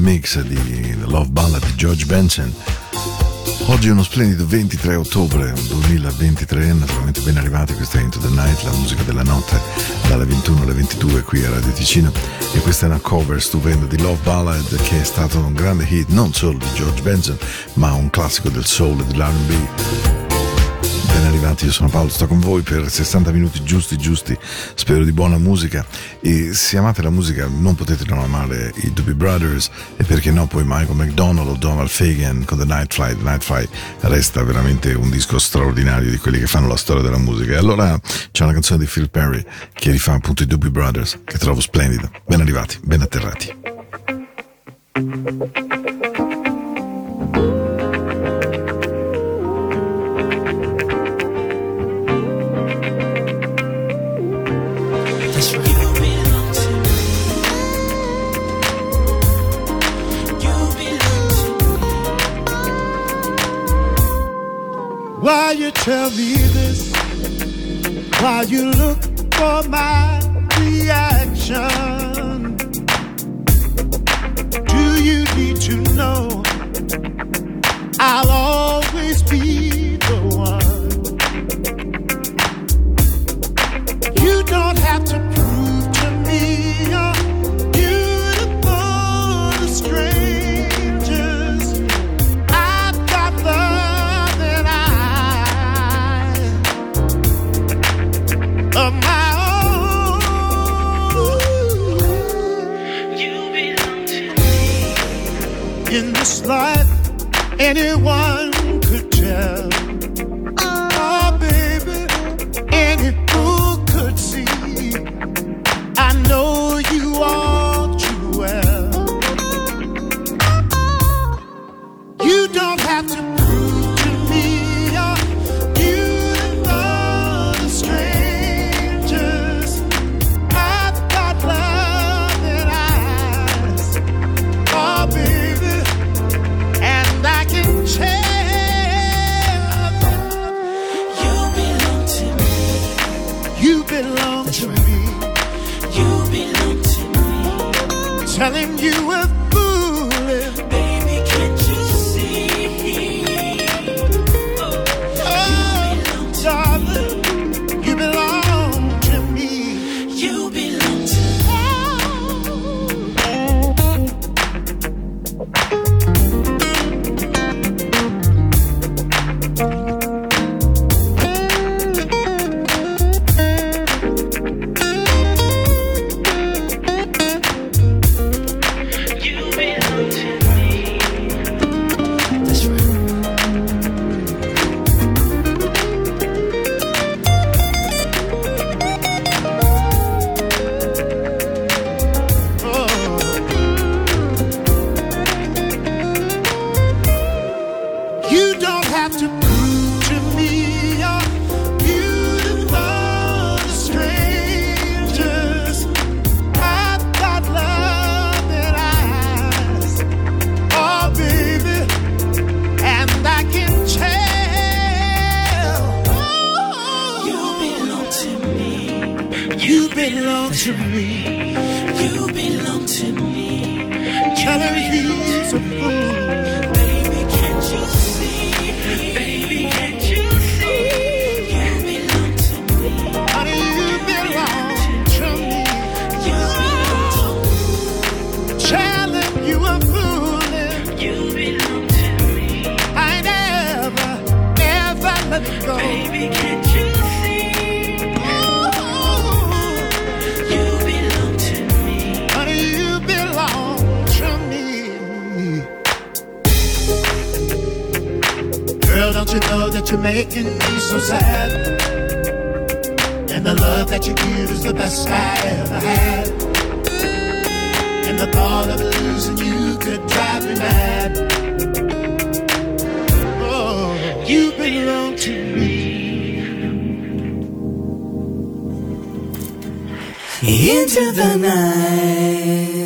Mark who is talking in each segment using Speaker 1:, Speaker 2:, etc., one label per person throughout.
Speaker 1: remix di The Love Ballad di George Benson. Oggi è uno splendido 23 ottobre 2023, naturalmente ben arrivati, questa è Into the Night, la musica della notte, dalle 21 alle 22 qui a Radio Ticino. E questa è una cover stupenda di Love Ballad che è stato un grande hit non solo di George Benson, ma un classico del soul e dell'R&B. Arrivati, io sono Paolo, sto con voi per 60 minuti giusti giusti, spero di buona musica. E se amate la musica non potete non amare i Doobie Brothers e perché no poi Michael McDonald o Donald Fagan con The Night Flight, The Night Flight resta veramente un disco straordinario di quelli che fanno la storia della musica. E allora c'è una canzone di Phil Perry che rifà appunto i Doobie Brothers che trovo splendida, ben arrivati, ben atterrati.
Speaker 2: Why you tell me this? Why you look for my reaction? Do you need to know? I'll anyone
Speaker 3: night.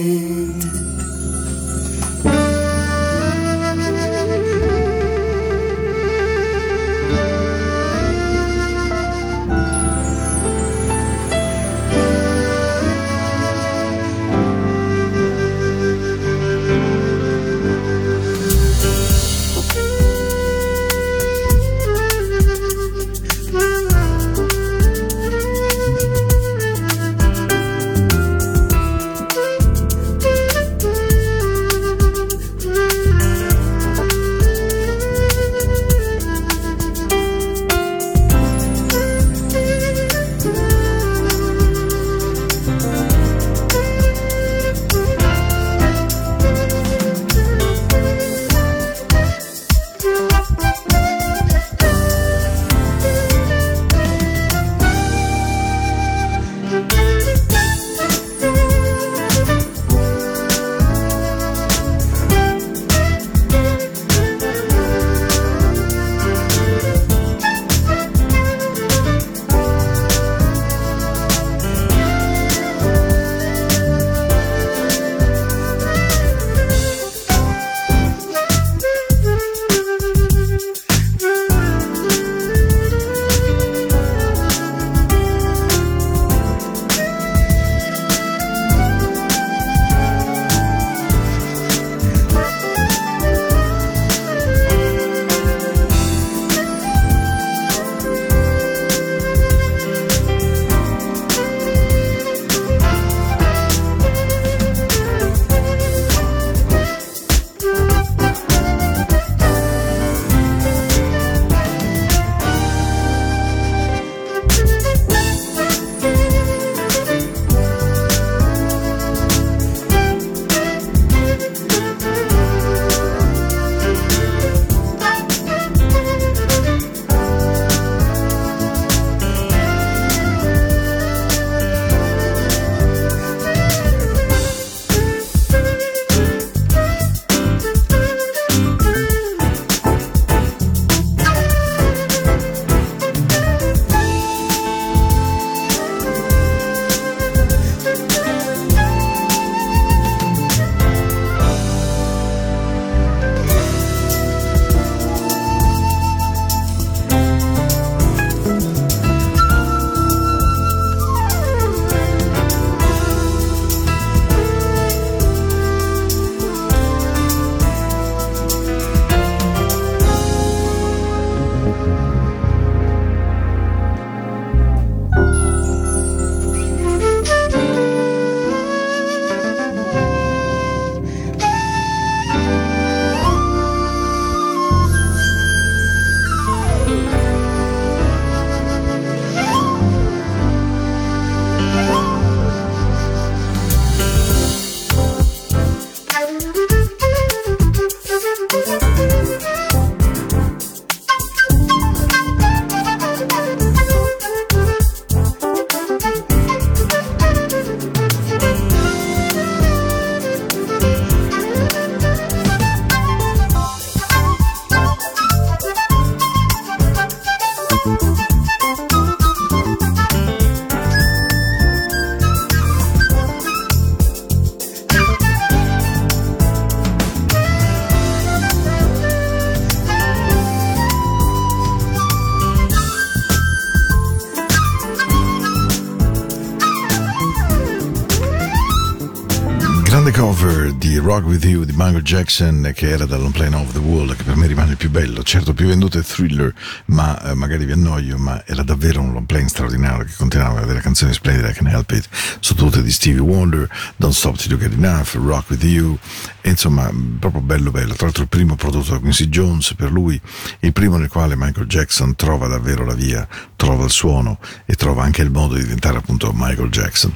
Speaker 1: Grande cover di Rock With You di Michael Jackson che era dall'On Plane of the Wall che per me rimane il più bello. Certo più venduto è Thriller ma eh, magari vi annoio ma era davvero un long plane straordinario che continuava a avere canzoni splendide I Can Help It tutte di Stevie Wonder Don't Stop Till You Get Enough Rock With You. E insomma proprio bello bello. Tra l'altro il primo prodotto da Quincy Jones per lui il primo nel quale Michael Jackson trova davvero la via trova il suono e trova anche il modo di diventare appunto Michael Jackson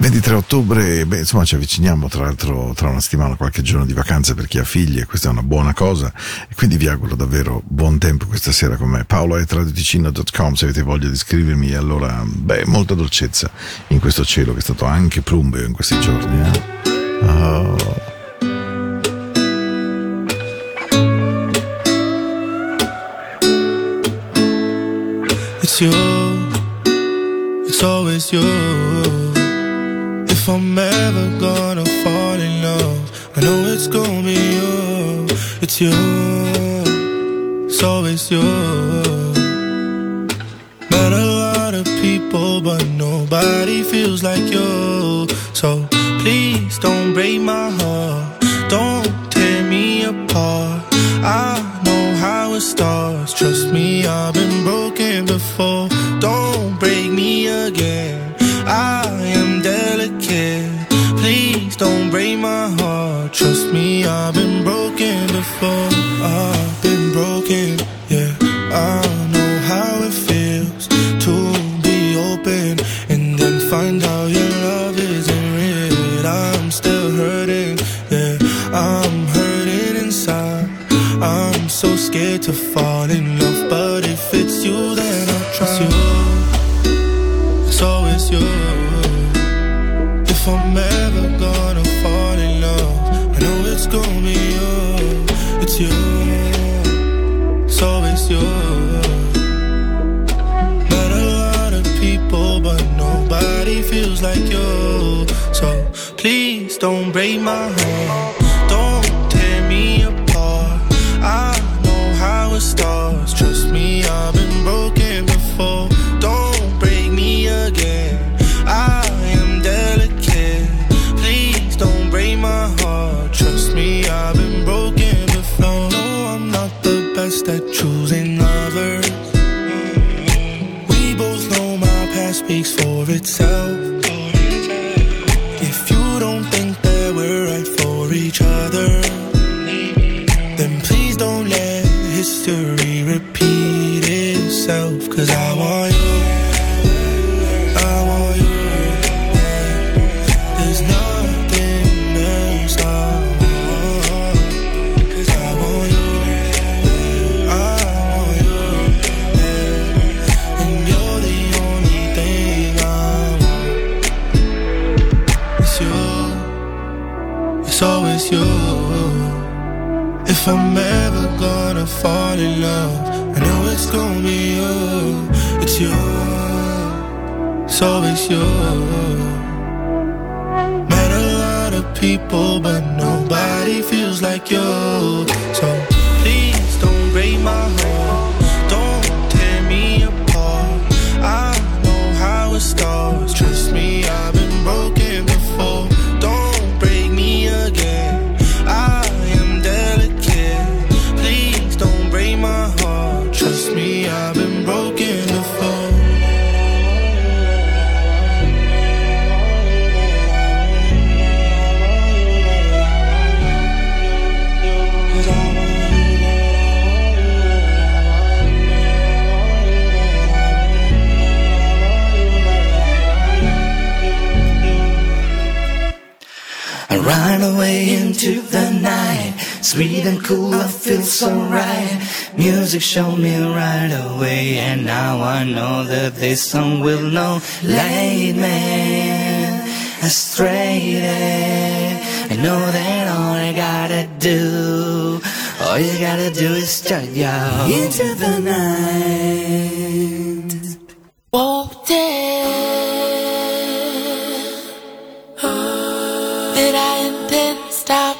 Speaker 1: 23 ottobre, beh, insomma ci avviciniamo tra l'altro tra una settimana, qualche giorno di vacanze per chi ha figli e questa è una buona cosa e quindi vi auguro davvero buon tempo questa sera con me. paolo.radioticino.com se avete voglia di scrivermi allora, beh, molta dolcezza in questo cielo che è stato anche plumbeo in questi giorni. Eh? Oh.
Speaker 4: It's you, it's always you. I'm ever gonna fall in love, I know it's gonna be you. It's you, it's always you. Met a lot of people, but nobody feels like you. So please don't break my heart, don't tear me apart. I know how it starts. Trust me, I've been broken before. Don't break me again. I delicate. Please don't break my heart. Trust me, I've been broken before. I'm ever gonna fall in love, I know it's gonna be you. It's you. It's always you. Met a lot of people, but nobody feels like you. So please don't break my heart.
Speaker 3: Sweet and cool, I feel so right. Music showed me right away, and now I know that this song will not lead me astray. I know that all I gotta do, all you gotta do is turn you into the night.
Speaker 5: Walked in that I intend to stop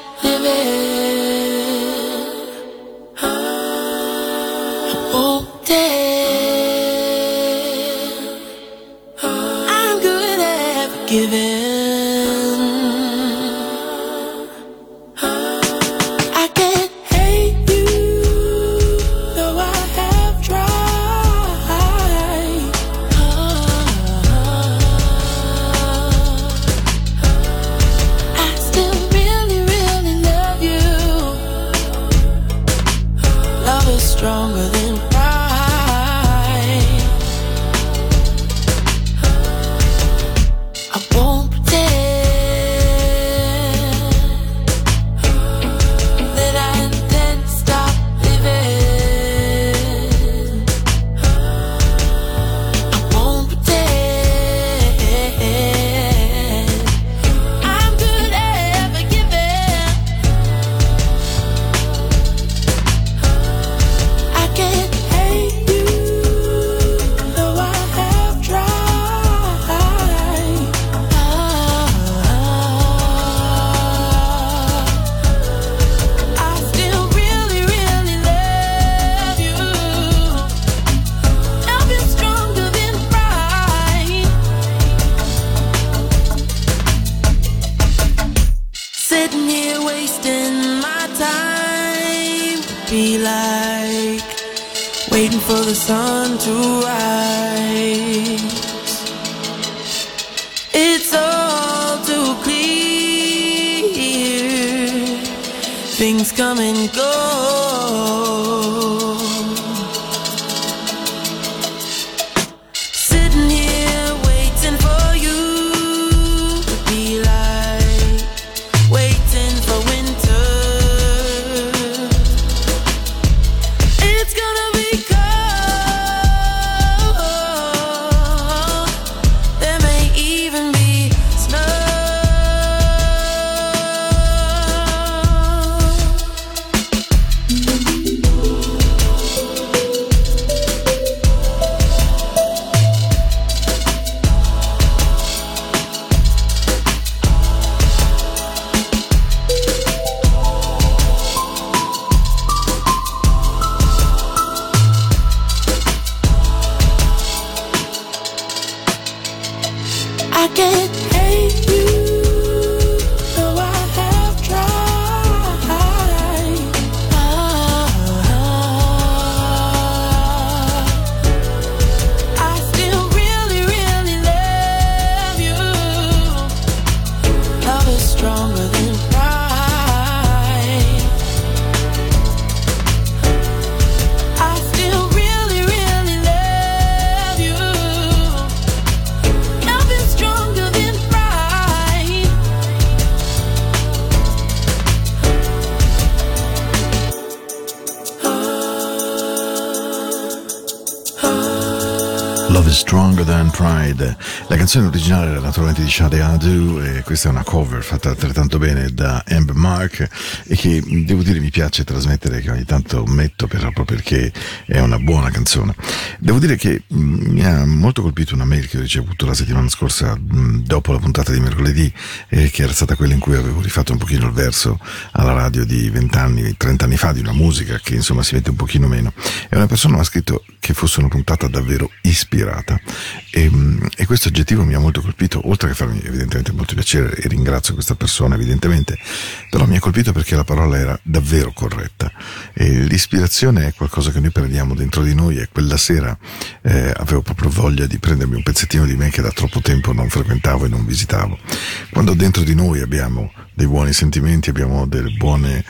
Speaker 1: canzone originale era naturalmente di Shade Adu e questa è una cover fatta altrettanto bene da Amber Mark e che devo dire mi piace trasmettere che ogni tanto metto proprio perché è una buona canzone. Devo dire che mm, mi ha molto colpito una mail che ho ricevuto la settimana scorsa mm, dopo la puntata di mercoledì eh, che era stata quella in cui avevo rifatto un pochino il verso alla radio di 20 anni, 30 anni fa di una musica che insomma si mette un pochino meno e una persona mi ha scritto che fosse una puntata davvero ispirata e, mm, e questo aggettivo mi ha molto colpito oltre che farmi evidentemente molto piacere e ringrazio questa persona evidentemente però mi ha colpito perché la parola era davvero corretta. E l'ispirazione è qualcosa che noi prendiamo dentro di noi e quella sera eh, avevo proprio voglia di prendermi un pezzettino di me che da troppo tempo non frequentavo e non visitavo. Quando dentro di noi abbiamo dei buoni sentimenti abbiamo delle buone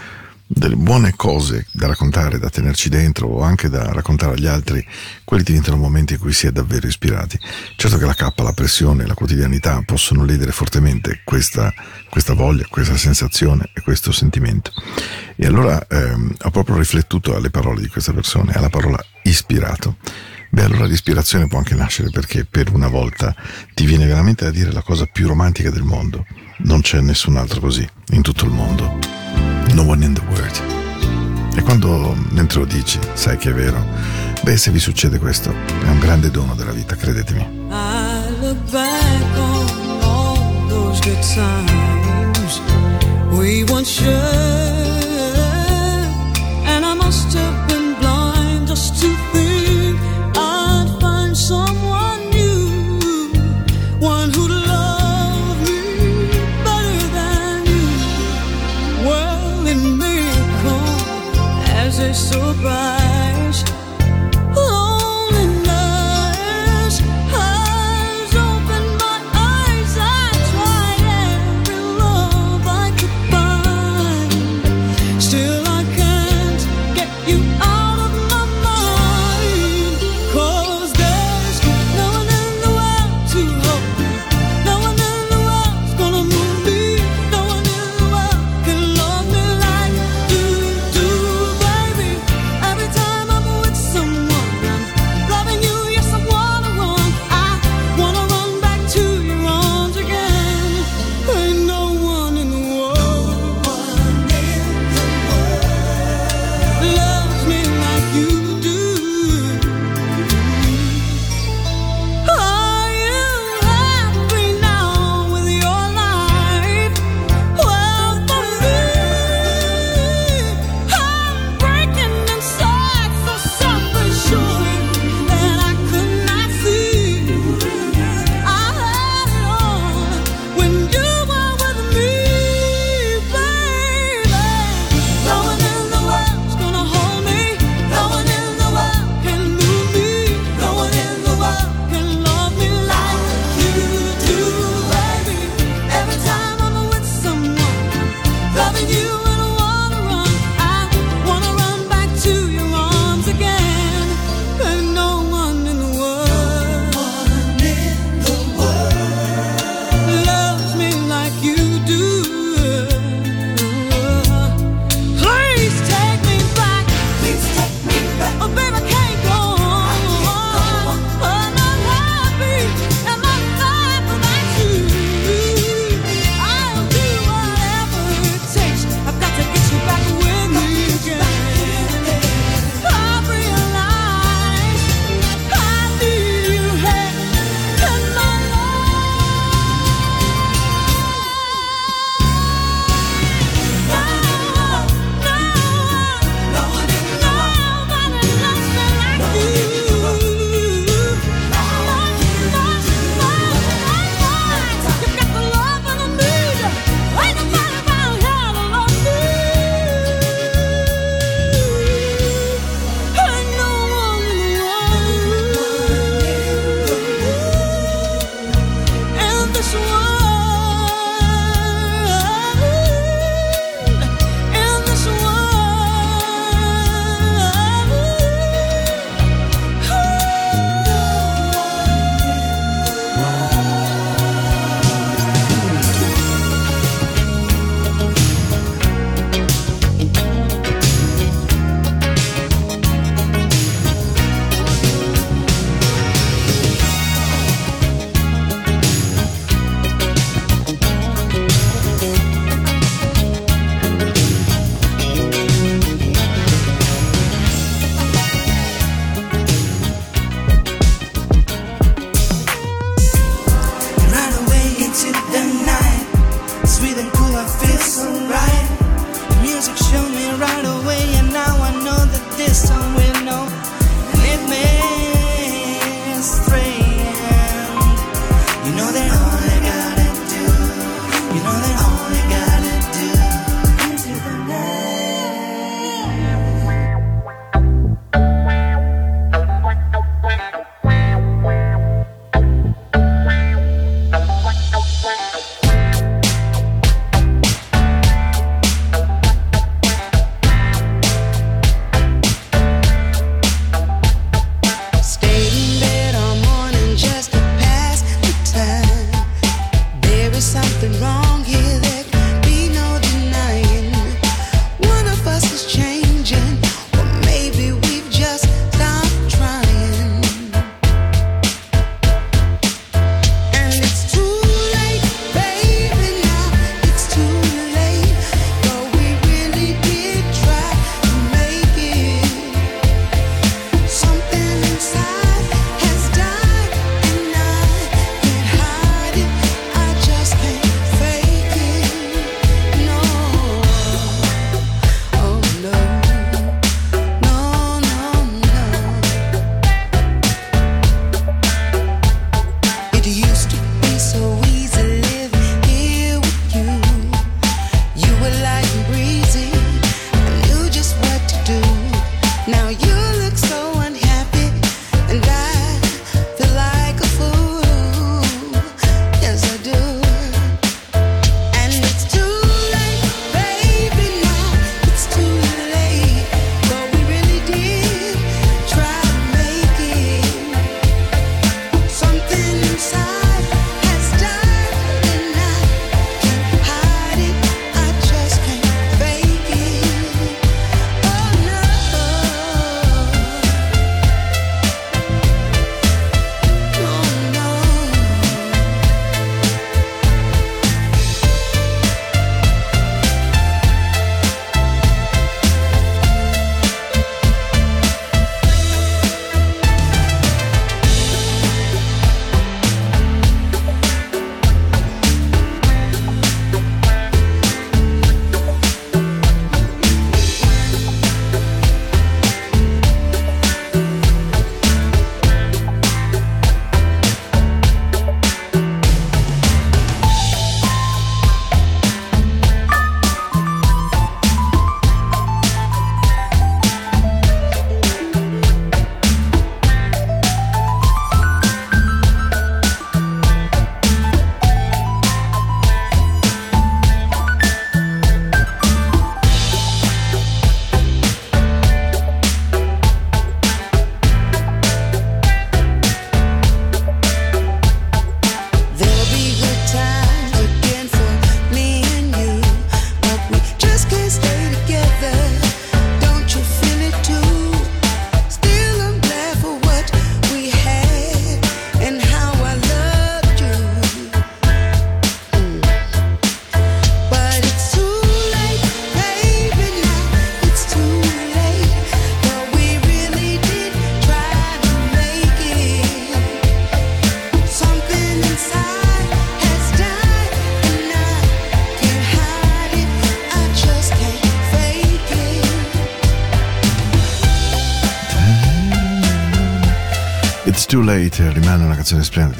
Speaker 1: delle buone cose da raccontare, da tenerci dentro o anche da raccontare agli altri, quelli diventano momenti in cui si è davvero ispirati. Certo che la cappa, la pressione, la quotidianità possono ledere fortemente questa, questa voglia, questa sensazione e questo sentimento. E allora ehm, ho proprio riflettuto alle parole di questa persona, alla parola ispirato. Beh, allora l'ispirazione può anche nascere perché per una volta ti viene veramente da dire la cosa più romantica del mondo. Non c'è nessun altro così in tutto il mondo. No one in the world. E quando mentre lo dici, sai che è vero. Beh, se vi succede questo, è un grande dono della vita, credetemi.
Speaker 6: I look back on all those good times we once shared,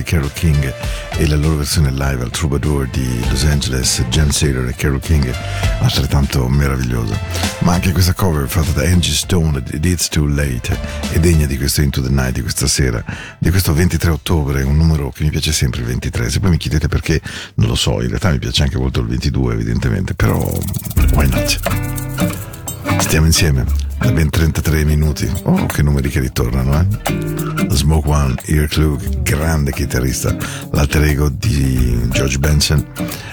Speaker 1: Carole King e la loro versione live al Troubadour di Los Angeles, Jen Saylor e Carole King, altrettanto meravigliosa. Ma anche questa cover fatta da Angie Stone, It's Too Late, è degna di questo Into the Night di questa sera, di questo 23 ottobre, un numero che mi piace sempre il 23. Se poi mi chiedete perché, non lo so, in realtà mi piace anche molto il 22 evidentemente, però why not? Stiamo insieme da ben 33 minuti. Oh, che numeri che ritornano, eh? Smoke One, Ear Klug, grande chitarrista, l'alter ego di George Benson,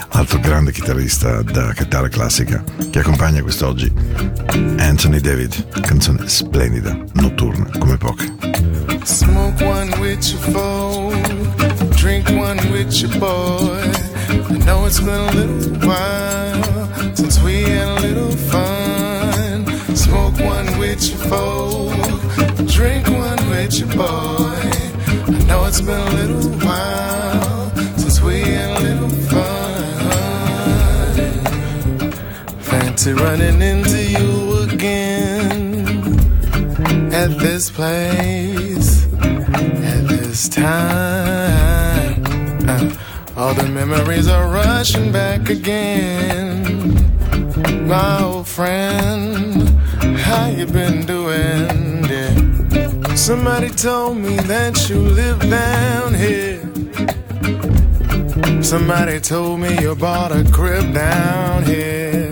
Speaker 1: altro grande chitarrista da chitarra classica, che accompagna quest'oggi Anthony David, canzone splendida, notturna come poche.
Speaker 7: Smoke one with your phone, drink one with your boy. I know it's been a little while since we had a little fun. Smoke one with your foe, drink one with your boy. I know it's been a little while since we had a little fun. Fancy running into you again at this place, at this time. Uh, all the memories are rushing back again, my old friend how you been doing? Yeah. Somebody told me that you live down here. Somebody told me you bought a crib down here.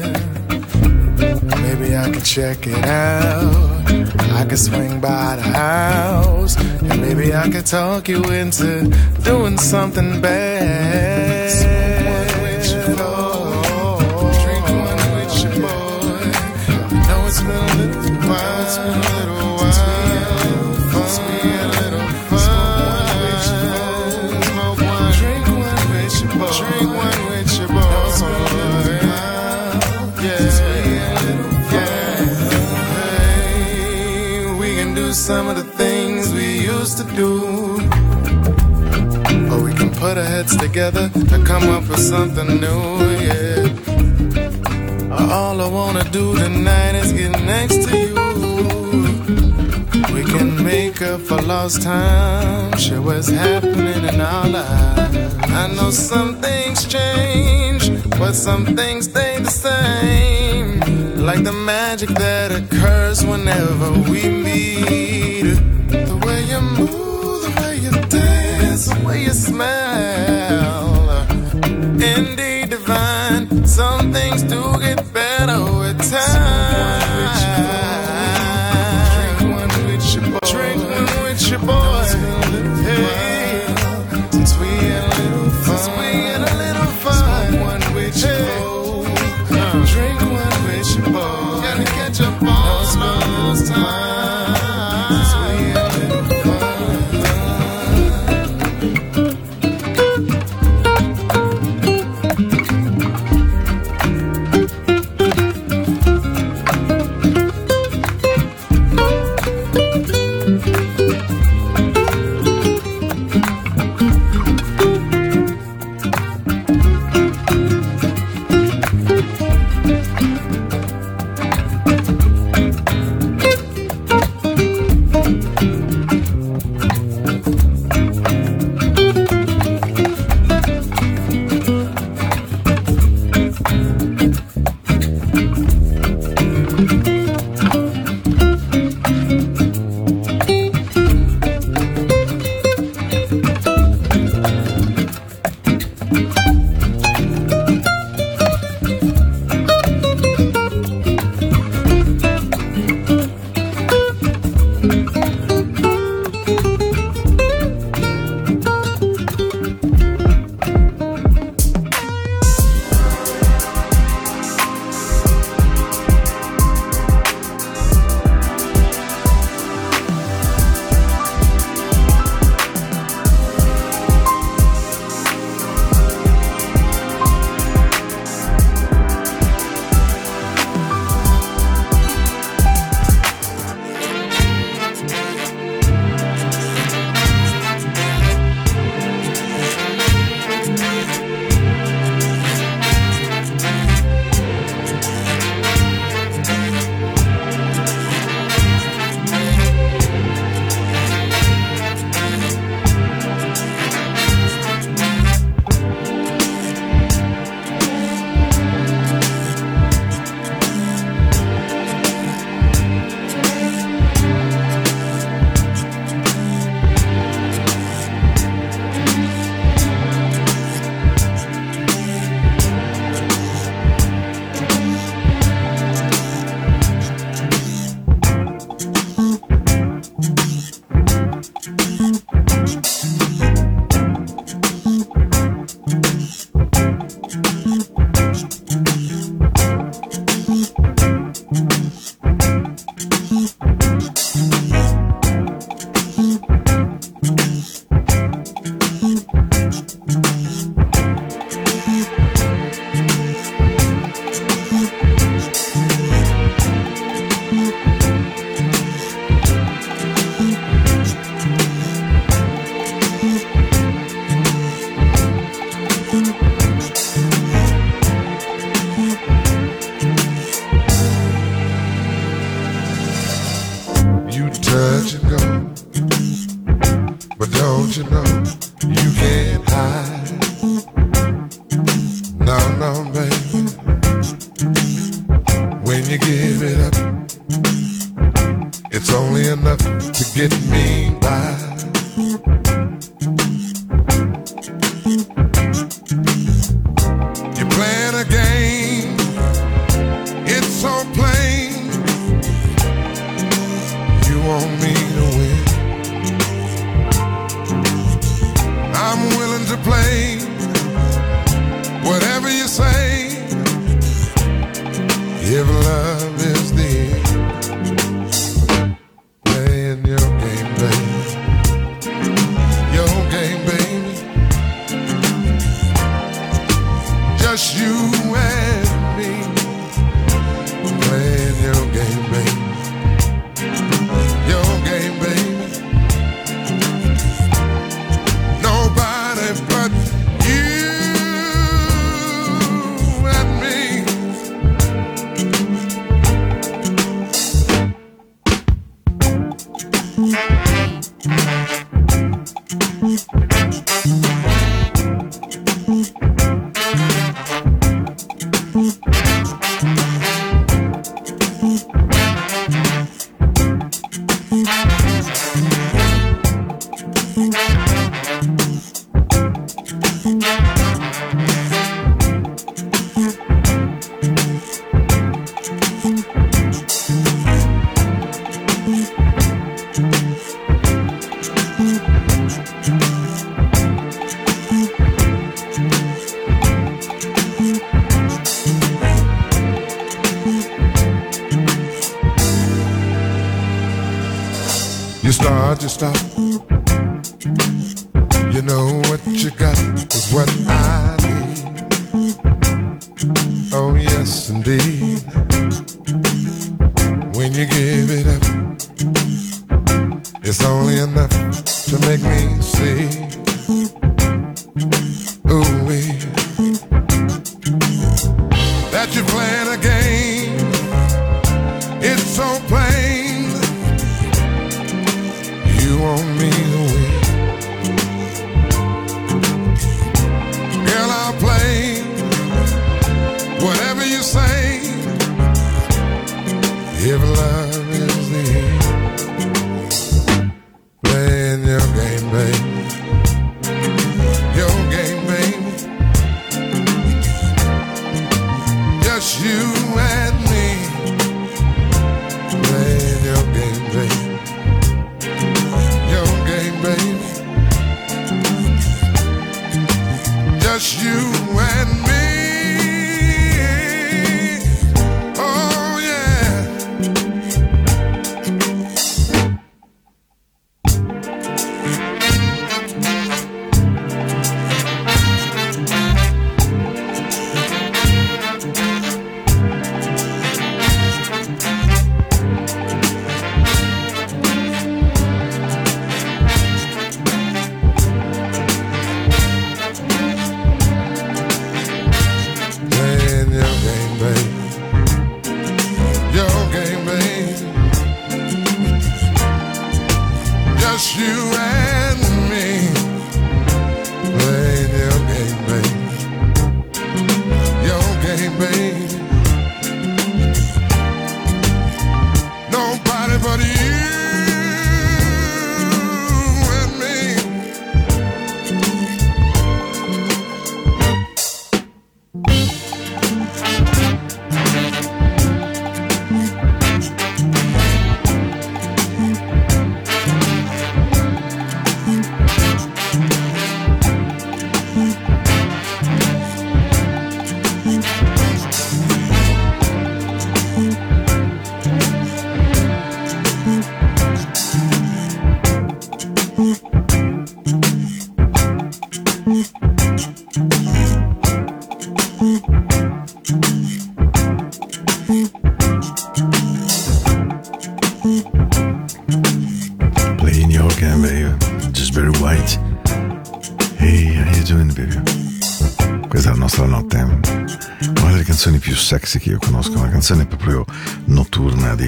Speaker 7: Maybe I could check it out. I could swing by the house. And maybe I could talk you into doing something bad. Put our heads together to come up with something new, yeah. Uh, all I wanna do tonight is get next to you. We can make up for lost time, share what's happening in our lives. I know some things change, but some things stay the same. Like the magic that occurs whenever we meet. The way you move, the way you dance, the way you smell. Get better with time.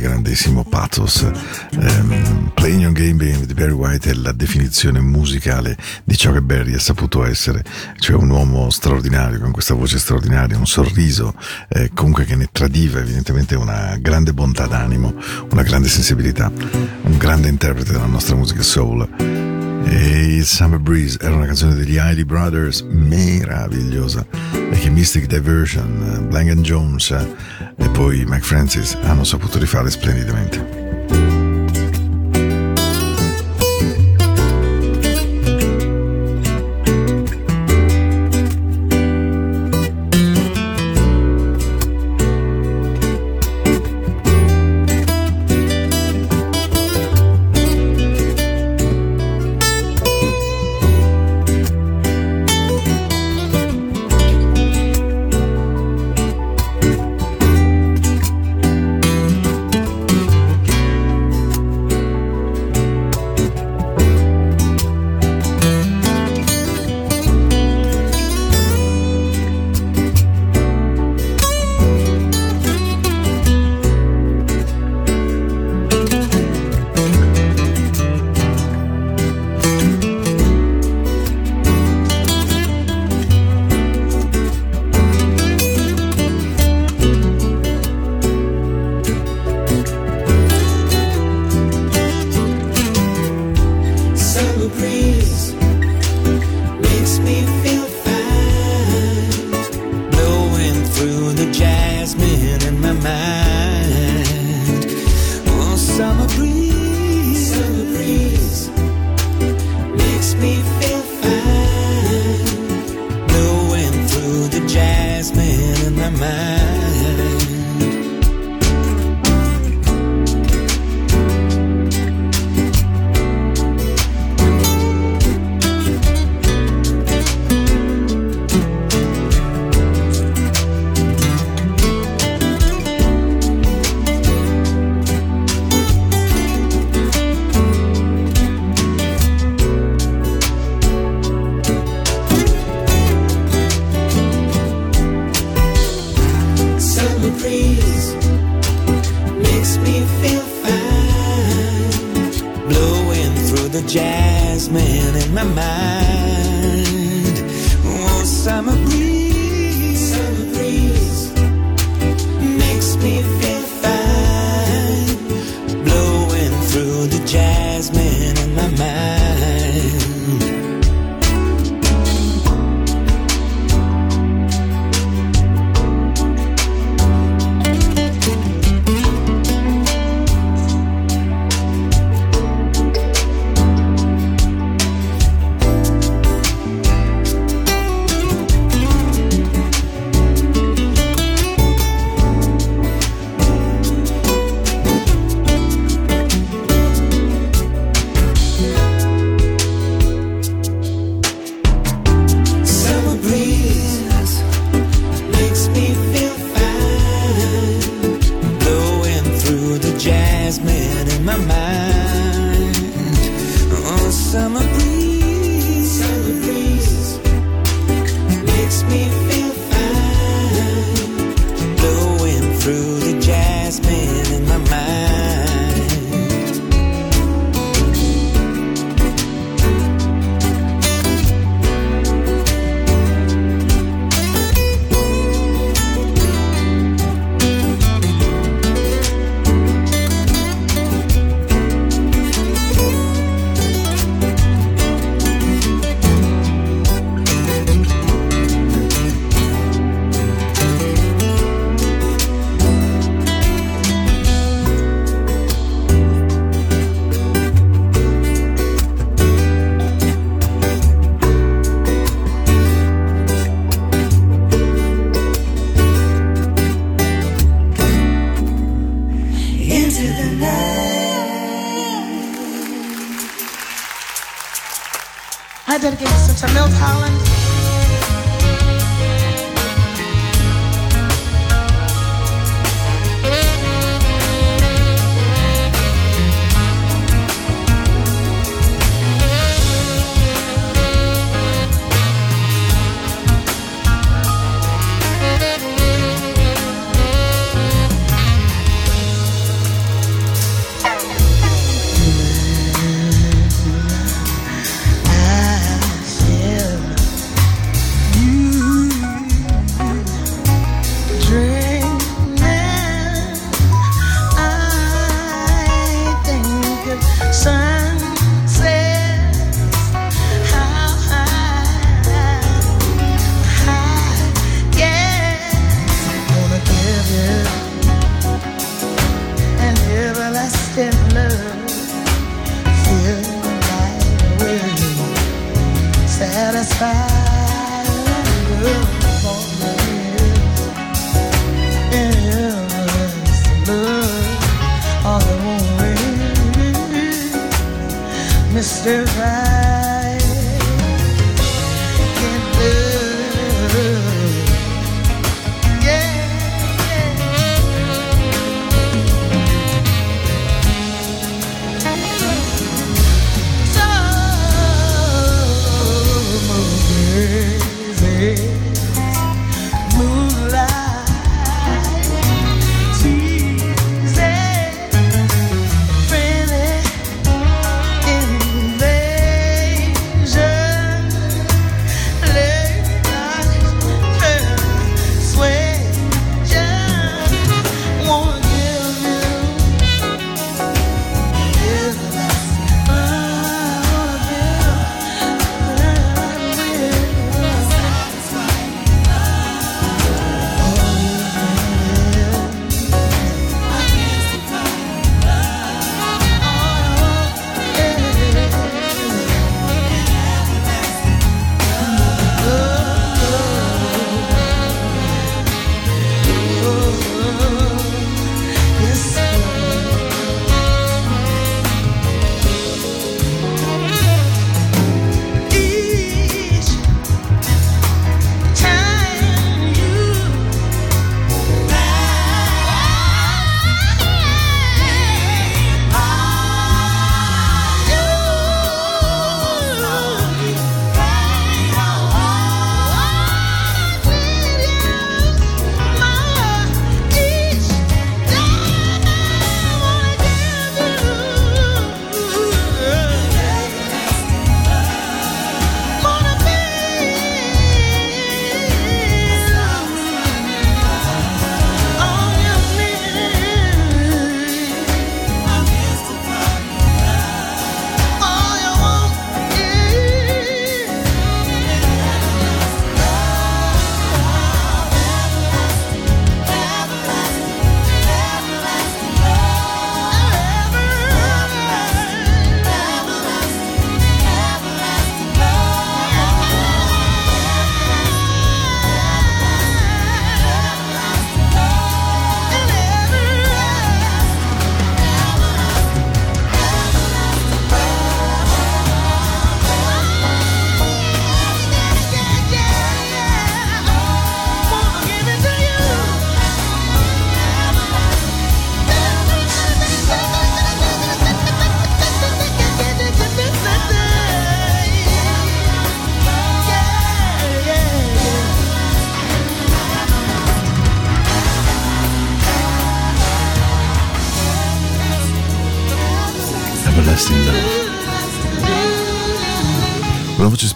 Speaker 1: Grandissimo pathos. Ehm, Playing Your Game di Barry White è la definizione musicale di ciò che Barry è saputo essere, cioè un uomo straordinario, con questa voce straordinaria, un sorriso, eh, comunque che ne tradiva evidentemente una grande bontà d'animo, una grande sensibilità, un grande interprete della nostra musica soul. E Summer Breeze era una canzone degli Hailey Brothers meravigliosa che Mystic Diversion, eh, Blank Jones eh, e poi Mike Francis hanno saputo rifare splendidamente.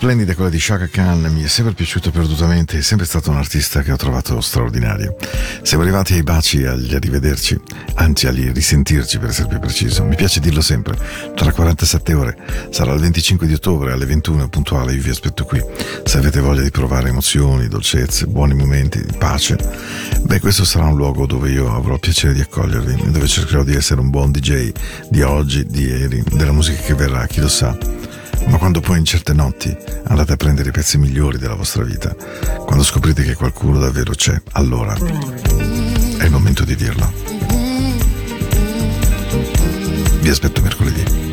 Speaker 7: Splendida, quella di Shaka Khan, mi è sempre piaciuta perdutamente, è sempre stato un artista che ho trovato straordinario. Siamo arrivati ai baci agli arrivederci, anzi agli risentirci per essere più preciso. Mi piace dirlo sempre, tra 47 ore, sarà il 25 di ottobre alle 21 puntuale, io vi aspetto qui. Se avete voglia di provare emozioni, dolcezze, buoni momenti pace, beh questo sarà un luogo dove io avrò il piacere di accogliervi, dove cercherò di essere un buon DJ di oggi, di ieri, della musica che verrà, chi lo sa. Ma quando poi in certe notti andate a prendere i pezzi migliori della vostra vita, quando scoprite che qualcuno davvero c'è, allora è il momento di dirlo. Vi aspetto mercoledì.